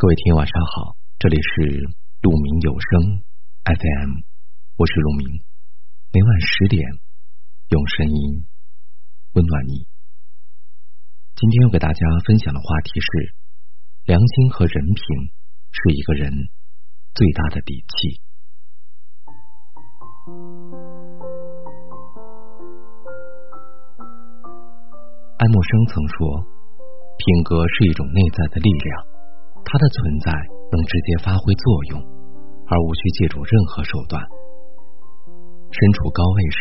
各位听友晚上好，这里是鹿鸣有声 FM，我是鹿鸣，每晚十点用声音温暖你。今天要给大家分享的话题是：良心和人品是一个人最大的底气。爱默生曾说，品格是一种内在的力量。它的存在能直接发挥作用，而无需借助任何手段。身处高位时，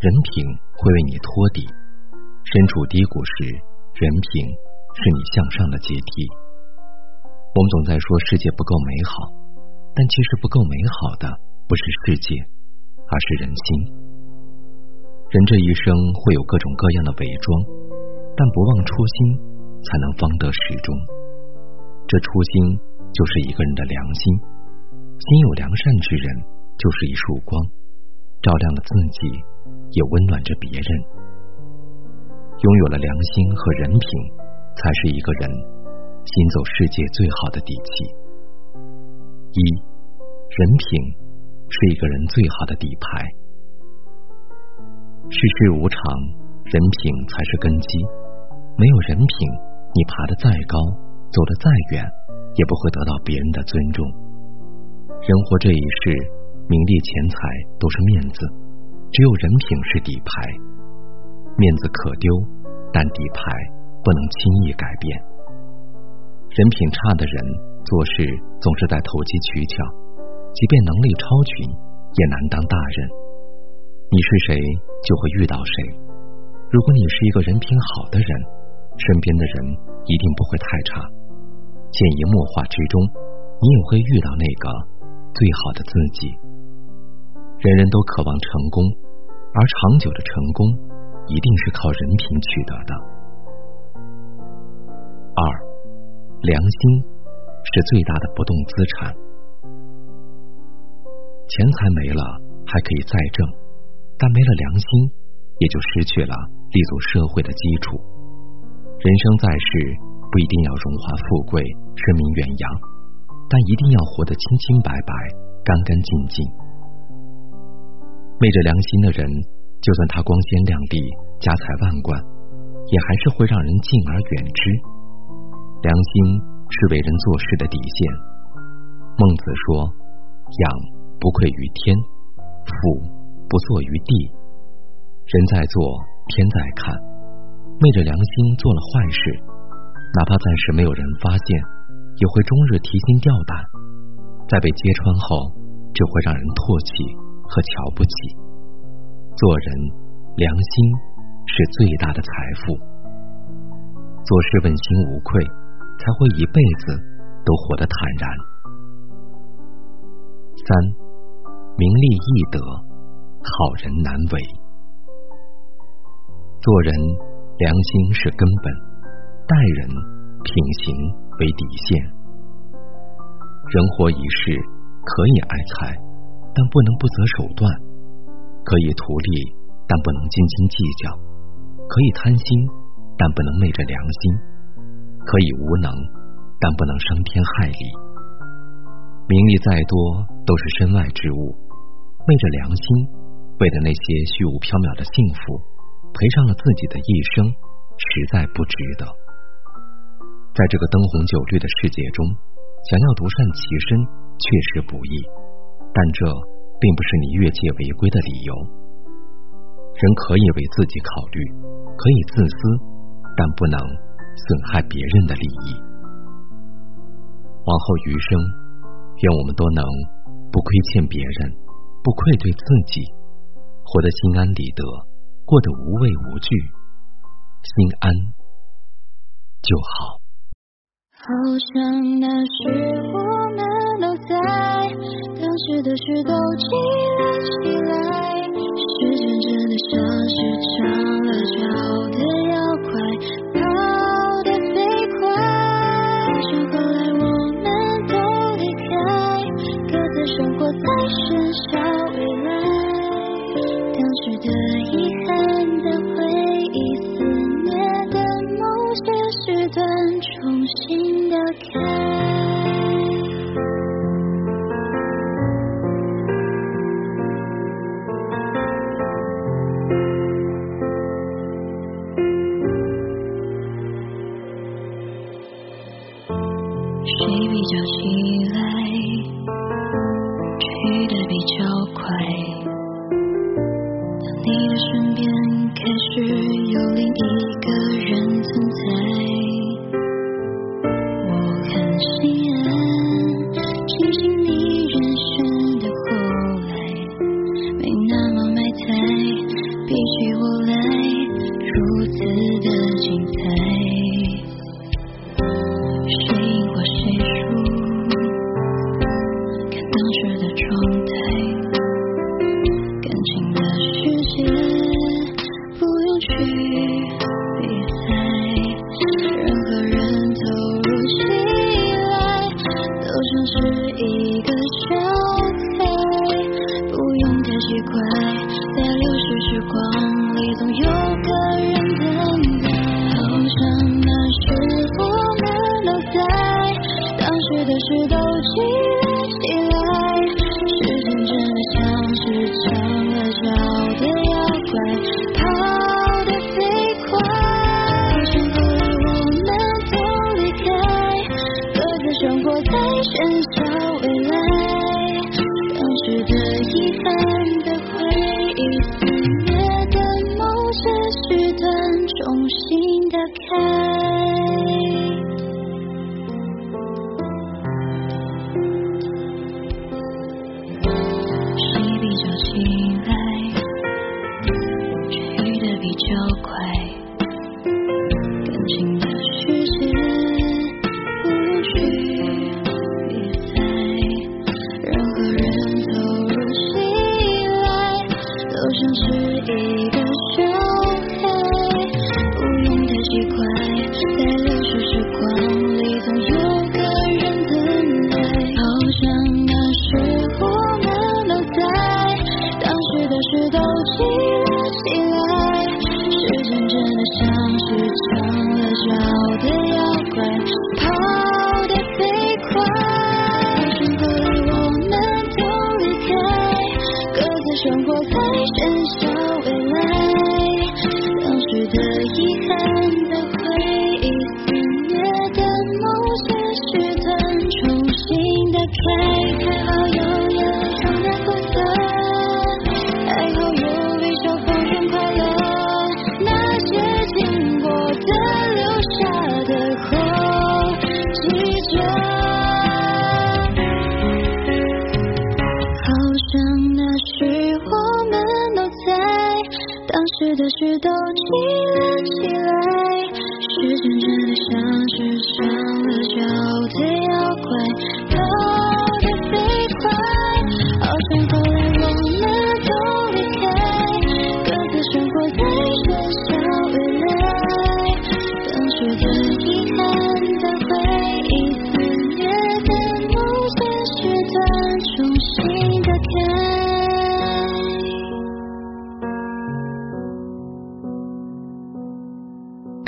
人品会为你托底；身处低谷时，人品是你向上的阶梯。我们总在说世界不够美好，但其实不够美好的不是世界，而是人心。人这一生会有各种各样的伪装，但不忘初心，才能方得始终。这初心就是一个人的良心，心有良善之人就是一束光，照亮了自己，也温暖着别人。拥有了良心和人品，才是一个人行走世界最好的底气。一，人品是一个人最好的底牌。世事无常，人品才是根基。没有人品，你爬得再高。走得再远，也不会得到别人的尊重。人活这一世，名利钱财都是面子，只有人品是底牌。面子可丢，但底牌不能轻易改变。人品差的人做事总是在投机取巧，即便能力超群，也难当大人。你是谁，就会遇到谁。如果你是一个人品好的人，身边的人一定不会太差。潜移默化之中，你也会遇到那个最好的自己。人人都渴望成功，而长久的成功一定是靠人品取得的。二，良心是最大的不动资产。钱财没了还可以再挣，但没了良心，也就失去了立足社会的基础。人生在世。不一定要荣华富贵、声名远扬，但一定要活得清清白白、干干净净。昧着良心的人，就算他光鲜亮丽、家财万贯，也还是会让人敬而远之。良心是为人做事的底线。孟子说：“养不愧于天，俯不作于地。”人在做，天在看。昧着良心做了坏事。哪怕暂时没有人发现，也会终日提心吊胆。在被揭穿后，只会让人唾弃和瞧不起。做人，良心是最大的财富。做事问心无愧，才会一辈子都活得坦然。三，名利易得，好人难为。做人，良心是根本。待人品行为底线，人活一世可以爱财，但不能不择手段；可以图利，但不能斤斤计较；可以贪心，但不能昧着良心；可以无能，但不能伤天害理。名利再多都是身外之物，昧着良心，为了那些虚无缥缈的幸福，赔上了自己的一生，实在不值得。在这个灯红酒绿的世界中，想要独善其身确实不易，但这并不是你越界违规的理由。人可以为自己考虑，可以自私，但不能损害别人的利益。往后余生，愿我们都能不亏欠别人，不愧对自己，活得心安理得，过得无畏无惧，心安就好。好像那时我们都在，当时的事都记了起来。时间真的像是长了脚的打开谁比较起来去的比较快。当你的身边开始有另一个人在重新打开。谁比较起来痊愈的比较快感情当时的事都记了起来时间真的像是长了脚的妖怪